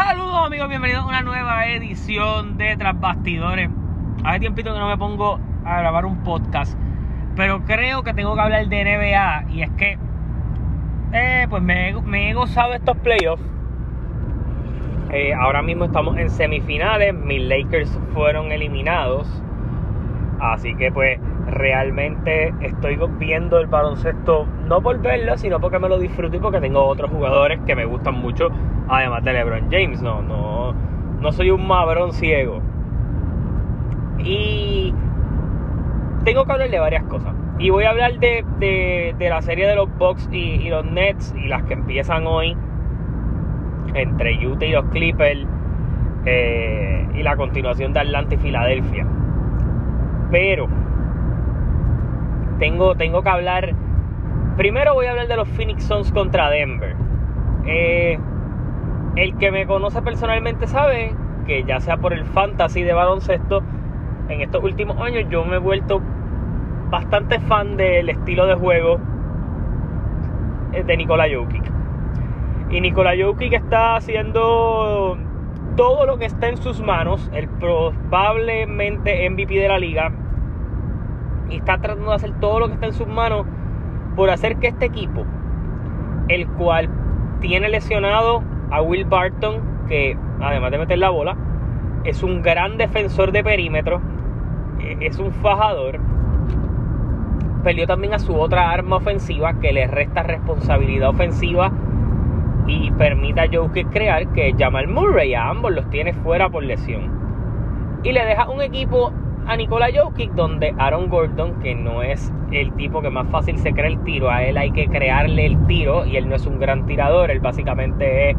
Saludos amigos, bienvenidos a una nueva edición de Tras Bastidores. Hace tiempito que no me pongo a grabar un podcast, pero creo que tengo que hablar de NBA y es que eh, pues me, he gozado estos playoffs. Eh, ahora mismo estamos en semifinales, mis Lakers fueron eliminados, así que pues realmente estoy viendo el baloncesto no por verlo, sino porque me lo disfruto y porque tengo otros jugadores que me gustan mucho, además de LeBron James. No, no, no soy un mabrón ciego. Y tengo que hablar de varias cosas. Y voy a hablar de, de, la serie de los Bucks y, los Nets y las que empiezan hoy entre Utah y los Clippers eh, y la continuación de Atlanta y Filadelfia. Pero tengo, tengo que hablar. Primero voy a hablar de los Phoenix Suns contra Denver. Eh, el que me conoce personalmente sabe que ya sea por el fantasy de baloncesto, en estos últimos años yo me he vuelto bastante fan del estilo de juego eh, de Nikola Jokic. Y Nikola Jokic está haciendo todo lo que está en sus manos, el probablemente MVP de la liga, y está tratando de hacer todo lo que está en sus manos por hacer que este equipo, el cual tiene lesionado a Will Barton, que además de meter la bola, es un gran defensor de perímetro, eh, es un fajador, perdió también a su otra arma ofensiva que le resta responsabilidad ofensiva y permite a Jokic crear que Jamal Murray a ambos los tiene fuera por lesión. Y le deja un equipo a Nikola Jokic, donde Aaron Gordon, que no es el tipo que más fácil se crea el tiro, a él hay que crearle el tiro y él no es un gran tirador, él básicamente eh,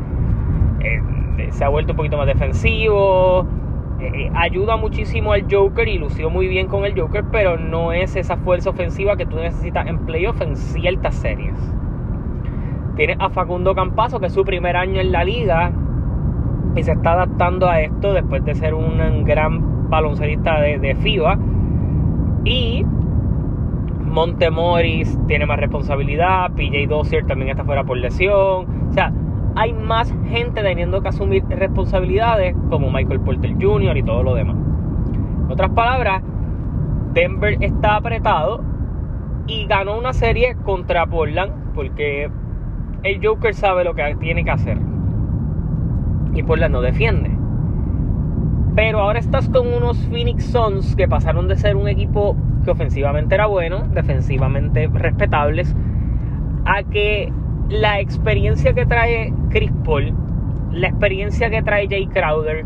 se ha vuelto un poquito más defensivo, eh, ayuda muchísimo al Joker y lució muy bien con el Joker, pero no es esa fuerza ofensiva que tú necesitas en playoff en ciertas series. Tienes a Facundo Campazo, que es su primer año en la liga y se está adaptando a esto después de ser un gran baloncelista de, FIBA. Y Montemoris tiene más responsabilidad, PJ Dozier también está fuera por lesión. O sea, hay más gente teniendo que asumir responsabilidades como Michael Porter Jr. y todo lo demás. En otras palabras, Denver está apretado y ganó una serie contra Portland porque el Joker sabe lo que tiene que hacer. Y Portland no defiende. Pero ahora estás con unos Phoenix Suns que pasaron de ser un equipo que ofensivamente era bueno, defensivamente respetables, a que la experiencia que trae Chris Paul, la experiencia que trae Jay Crowder,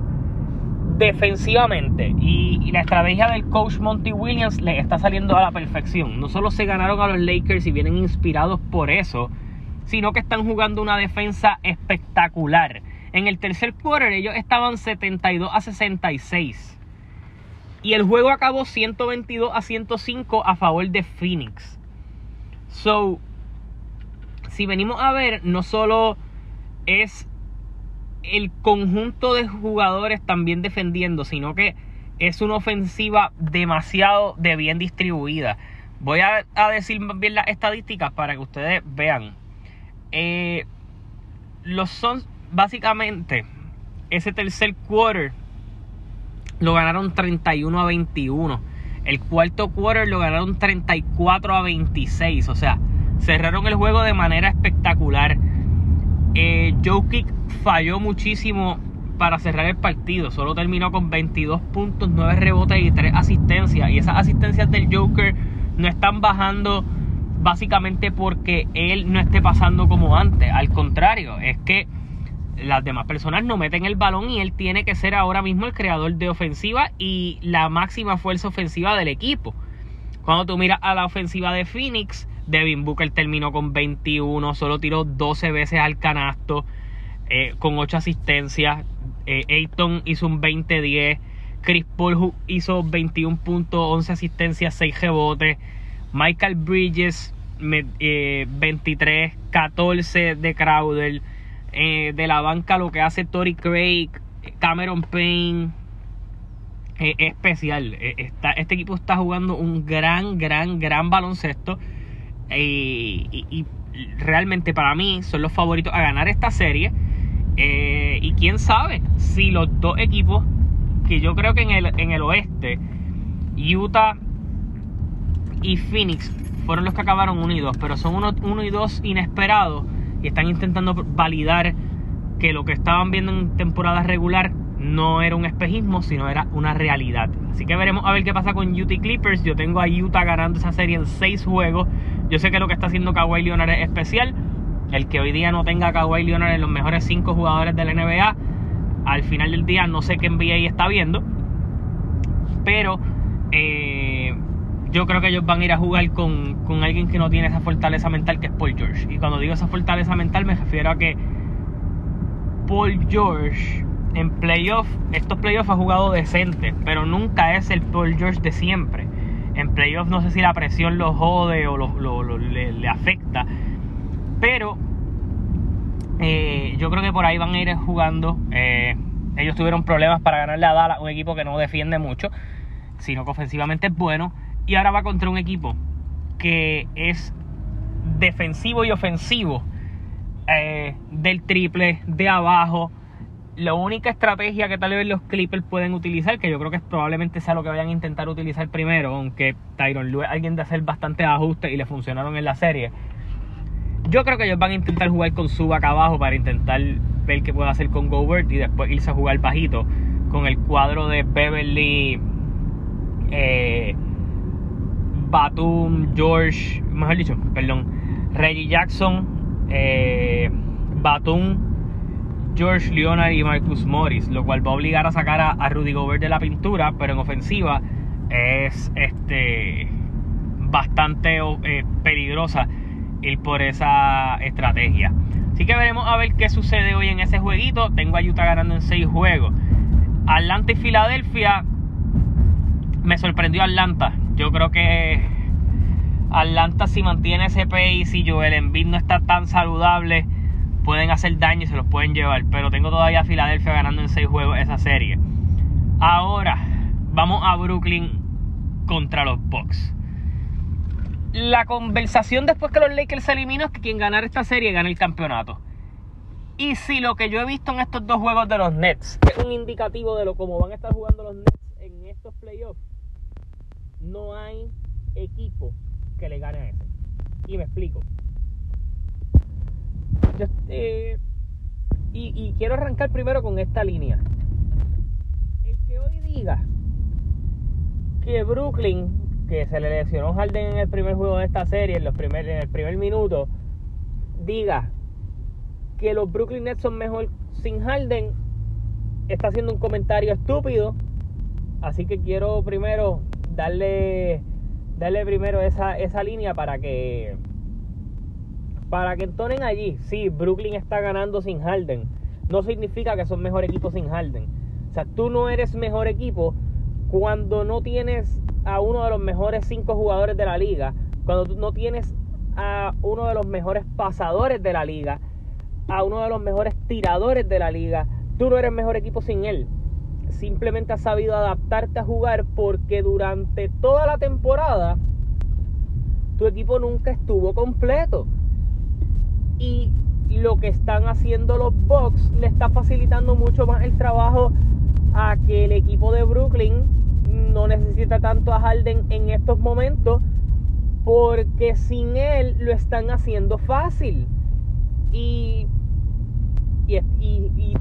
defensivamente y, y, la estrategia del coach Monty Williams le está saliendo a la perfección. No solo se ganaron a los Lakers y vienen inspirados por eso, sino que están jugando una defensa espectacular en el tercer quarter ellos estaban 72 a 66. Y el juego acabó 122 a 105 a favor de Phoenix. So, si venimos a ver, no solo es el conjunto de jugadores también defendiendo, sino que es una ofensiva demasiado de bien distribuida. Voy a, decir bien las estadísticas para que ustedes vean. Eh, los Suns básicamente, ese tercer quarter lo ganaron 31 a 21. El cuarto quarter lo ganaron 34 a 26. O sea, cerraron el juego de manera espectacular. Eh, falló muchísimo para cerrar el partido. Solo terminó con 22 puntos, 9 rebotes y 3 asistencias. Y esas asistencias del Joker no están bajando básicamente porque él no esté pasando como antes. Al contrario, es que las demás personas no meten el balón y él tiene que ser ahora mismo el creador de ofensiva y la máxima fuerza ofensiva del equipo. Cuando tú miras a la ofensiva de Phoenix, Devin Booker terminó con 21, solo tiró 12 veces al canasto, eh, con 8 asistencias. Eh, Ayton hizo un 20-10. Chris Paul hizo 21 puntos, 11 asistencias, 6 rebotes. Michael Bridges, 23, 14 eh, de Crowder. Eh, de la banca lo que hace Tori Craig, Cameron Payne, eh, especial. Eh, este equipo está jugando un gran, gran, gran baloncesto. y, realmente para mí son los favoritos a ganar esta serie. y quién sabe si los dos equipos, que yo creo que en el, en el oeste, Utah y Phoenix fueron los que acabaron 1 y 2, pero son 1 y 2 inesperados y están intentando validar que lo que estaban viendo en temporada regular no era un espejismo, sino era una realidad. Así que veremos a ver qué pasa con Utah Clippers. Yo tengo a Utah ganando esa serie en 6 juegos. Yo sé que lo que está haciendo Kawhi Leonard es especial. El que hoy día no tenga a Kawhi Leonard en los mejores 5 jugadores de la NBA, al final del día no sé qué NBA está viendo. Pero eh, yo creo que ellos van a ir a jugar con, con alguien que no tiene esa fortaleza mental que es Paul George. Y cuando digo esa fortaleza mental me refiero a que Paul George en playoff, estos playoffs ha jugado decente, pero nunca es el Paul George de siempre. En playoff no sé si la presión lo jode o lo, le, afecta, pero eh, yo creo que por ahí van a ir jugando. Eh, ellos tuvieron problemas para ganarle a Dallas, un equipo que no defiende mucho, sino que ofensivamente es bueno. Y ahora va contra un equipo que es defensivo y ofensivo. Eh, del triple, de abajo, la única estrategia que tal vez los Clippers pueden utilizar, que yo creo que probablemente sea lo que vayan a intentar utilizar primero, aunque Tyron Lue alguien de hacer bastantes ajustes y le funcionaron en la serie. Yo creo que ellos van a intentar jugar con Sub acá abajo para intentar ver qué puede hacer con Gobert y después irse a jugar bajito con el cuadro de Beverly, eh, Batum, George, mejor dicho, perdón, Reggie Jackson, eh, Batum, George Leonard y Marcus Morris, lo cual va a obligar a sacar a, Rudy Gobert de la pintura, pero en ofensiva es este bastante eh, peligrosa ir por esa estrategia. Así que veremos a ver qué sucede hoy en ese jueguito. Tengo a Utah ganando en 6 juegos. Atlanta y Filadelfia. Me sorprendió Atlanta. Yo creo que Atlanta si mantiene ese pace y Joel Embiid no está tan saludable pueden hacer daño y se los pueden llevar. Pero tengo todavía a Filadelfia ganando en 6 juegos esa serie. Ahora, vamos a Brooklyn contra los Bucks. La conversación después que los Lakers se eliminó es que quien ganar esta serie gana el campeonato. Y si lo que yo he visto en estos dos juegos de los Nets es un indicativo de lo cómo van a estar jugando los Nets en estos playoffs, no hay equipo que le gane a ese. Y me explico. Eh, y, quiero arrancar primero con esta línea. El que hoy diga que Brooklyn, que se le lesionó Harden en el primer juego de esta serie, en, los primer, en el primer minuto, diga que los Brooklyn Nets son mejor sin Harden, está haciendo un comentario estúpido. Así que quiero primero darle, darle primero esa, esa línea para que para que entonen allí, sí, Brooklyn está ganando sin Harden. No significa que son mejor equipo sin Harden. O sea, tú no eres mejor equipo cuando no tienes a uno de los mejores cinco jugadores de la liga, cuando tú no tienes a uno de los mejores pasadores de la liga, a uno de los mejores tiradores de la liga, tú no eres mejor equipo sin él. Simplemente has sabido adaptarte a jugar porque durante toda la temporada tu equipo nunca estuvo completo. Y lo que están haciendo los Bucks le está facilitando mucho más el trabajo a que el equipo de Brooklyn no necesita tanto a Harden en estos momentos porque sin él lo están haciendo fácil. Y y,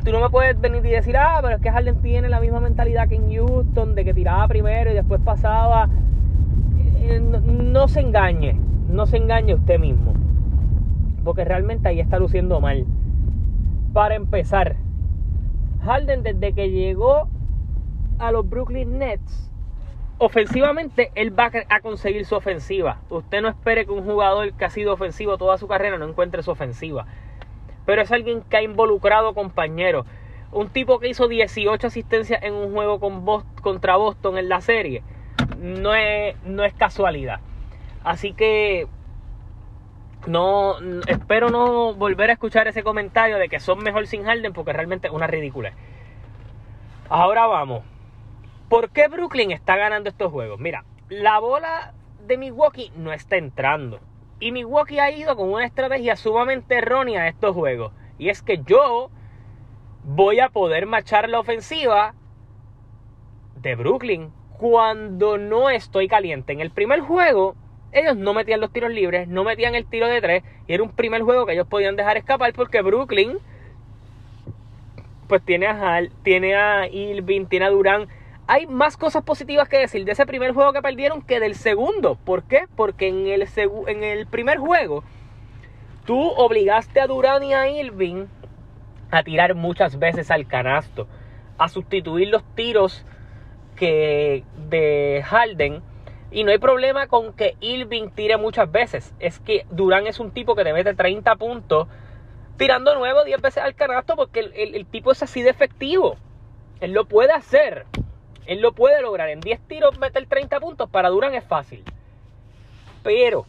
tú no me puedes venir y decir, ah, pero es que Harden tiene la misma mentalidad que en Houston, de que tiraba primero y después pasaba. Eh, no se engañe, no se engañe usted mismo porque realmente ahí está luciendo mal. Para empezar, Harden desde que llegó a los Brooklyn Nets, ofensivamente él va a conseguir su ofensiva. Usted no espere que un jugador que ha sido ofensivo toda su carrera no encuentre su ofensiva. Pero es alguien que ha involucrado compañeros. Un tipo que hizo 18 asistencias en un juego con contra Boston en la serie. No es, no es casualidad. Así que no espero no volver a escuchar ese comentario de que son mejor sin Harden porque realmente es una ridícula. Ahora vamos. ¿Por qué Brooklyn está ganando estos juegos? Mira, la bola de Milwaukee no está entrando. Y Milwaukee ha ido con una estrategia sumamente errónea a estos juegos. Y es que yo voy a poder machar la ofensiva de Brooklyn cuando no estoy caliente. En el primer juego, ellos no metían los tiros libres, no metían el tiro de tres, y era un primer juego que ellos podían dejar escapar porque Brooklyn, pues tiene a Hal, tiene a Ilvin, tiene a Durán. Hay más cosas positivas que decir de ese primer juego que perdieron que del segundo. ¿Por qué? Porque en el, en el primer juego, tú obligaste a Durán y a Ilvin a tirar muchas veces al canasto, a sustituir los tiros que de Harden. Y no hay problema con que Irving tire muchas veces. Es que Durán es un tipo que te mete 30 puntos tirando nuevo 10 veces al canasto porque el, tipo es así de efectivo. Él lo puede hacer. Él lo puede lograr. En 10 tiros meter 30 puntos para Durán es fácil. Pero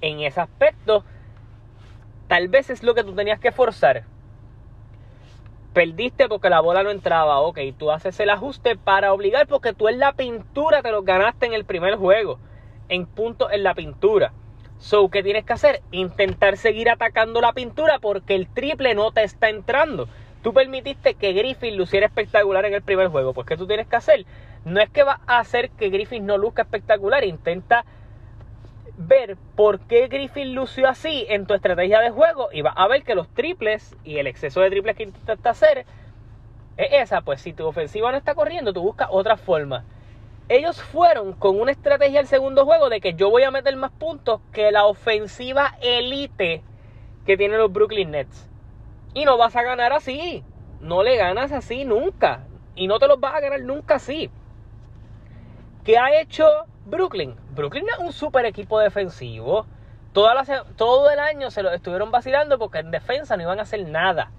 en ese aspecto, tal vez es lo que tú tenías que forzar perdiste porque la bola no entraba. Ok, tú haces el ajuste para obligar porque tú en la pintura te lo ganaste en el primer juego. En punto en la pintura. So, ¿qué tienes que hacer? Intentar seguir atacando la pintura porque el triple no te está entrando. Tú permitiste que Griffin luciera espectacular en el primer juego. Pues, ¿qué tú tienes que hacer? No es que va a hacer que Griffin no luzca espectacular. Intenta ver por qué Griffin lució así en tu estrategia de juego y vas a ver que los triples y el exceso de triples que intentas hacer es esa, pues si tu ofensiva no está corriendo, tú buscas otra forma. Ellos fueron con una estrategia al segundo juego de que yo voy a meter más puntos que la ofensiva elite que tienen los Brooklyn Nets. Y no vas a ganar así. No le ganas así nunca. Y no te los vas a ganar nunca así. ¿Qué ha hecho Brooklyn. Brooklyn es un super equipo defensivo. todo el año se lo estuvieron vacilando porque en defensa no iban a hacer nada.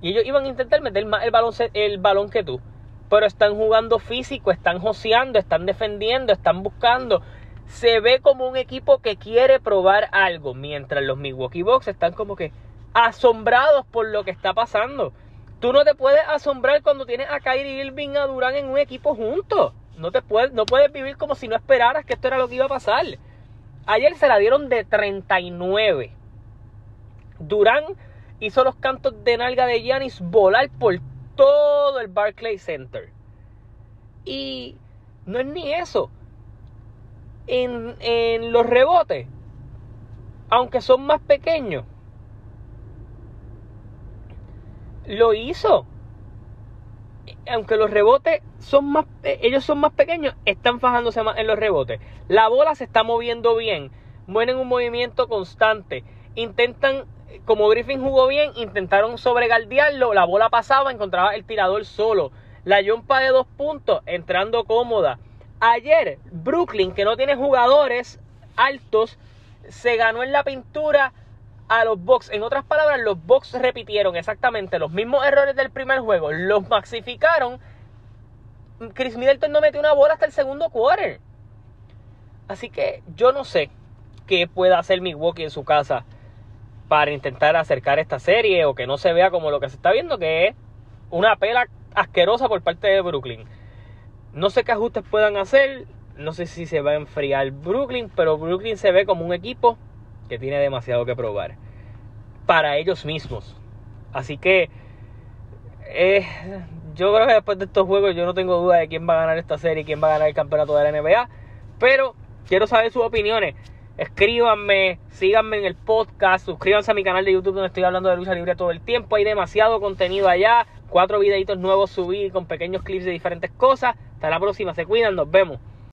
Y ellos iban a intentar meter más el balón, el balón que tú. Pero están jugando físico, están joseando, están defendiendo, están buscando. Se ve como un equipo que quiere probar algo. Mientras los Milwaukee Bucks están como que asombrados por lo que está pasando. Tú no te puedes asombrar cuando tienes a Kyrie Irving a Durán en un equipo juntos. No, te puedes, no puedes vivir como si no esperaras que esto era lo que iba a pasar. Ayer se la dieron de 39. Durán hizo los cantos de nalga de Giannis volar por todo el Barclays Center. Y no es ni eso. En, en los rebotes, aunque son más pequeños, lo hizo aunque los rebotes son más, ellos son más pequeños, están fajándose más en los rebotes. La bola se está moviendo bien, mueven un movimiento constante. Intentan, como Griffin jugó bien, intentaron sobregaldearlo, la bola pasaba, encontraba el tirador solo. La jumpa de dos puntos, entrando cómoda. Ayer, Brooklyn, que no tiene jugadores altos, se ganó en la pintura a los Bucks. En otras palabras, los Bucks repitieron exactamente los mismos errores del primer juego, los maxificaron. Chris Middleton no metió una bola hasta el segundo quarter. Así que yo no sé qué pueda hacer Milwaukee en su casa para intentar acercar esta serie o que no se vea como lo que se está viendo, que es una pela asquerosa por parte de Brooklyn. No sé qué ajustes puedan hacer, no sé si se va a enfriar Brooklyn, pero Brooklyn se ve como un equipo que tiene demasiado que probar para ellos mismos. Así que eh, yo creo que después de estos juegos yo no tengo duda de quién va a ganar esta serie y quién va a ganar el campeonato de la NBA. Pero quiero saber sus opiniones. Escríbanme, síganme en el podcast, suscríbanse a mi canal de YouTube donde estoy hablando de lucha libre todo el tiempo. Hay demasiado contenido allá. Cuatro videitos nuevos subí con pequeños clips de diferentes cosas. Hasta la próxima, se cuidan, nos vemos.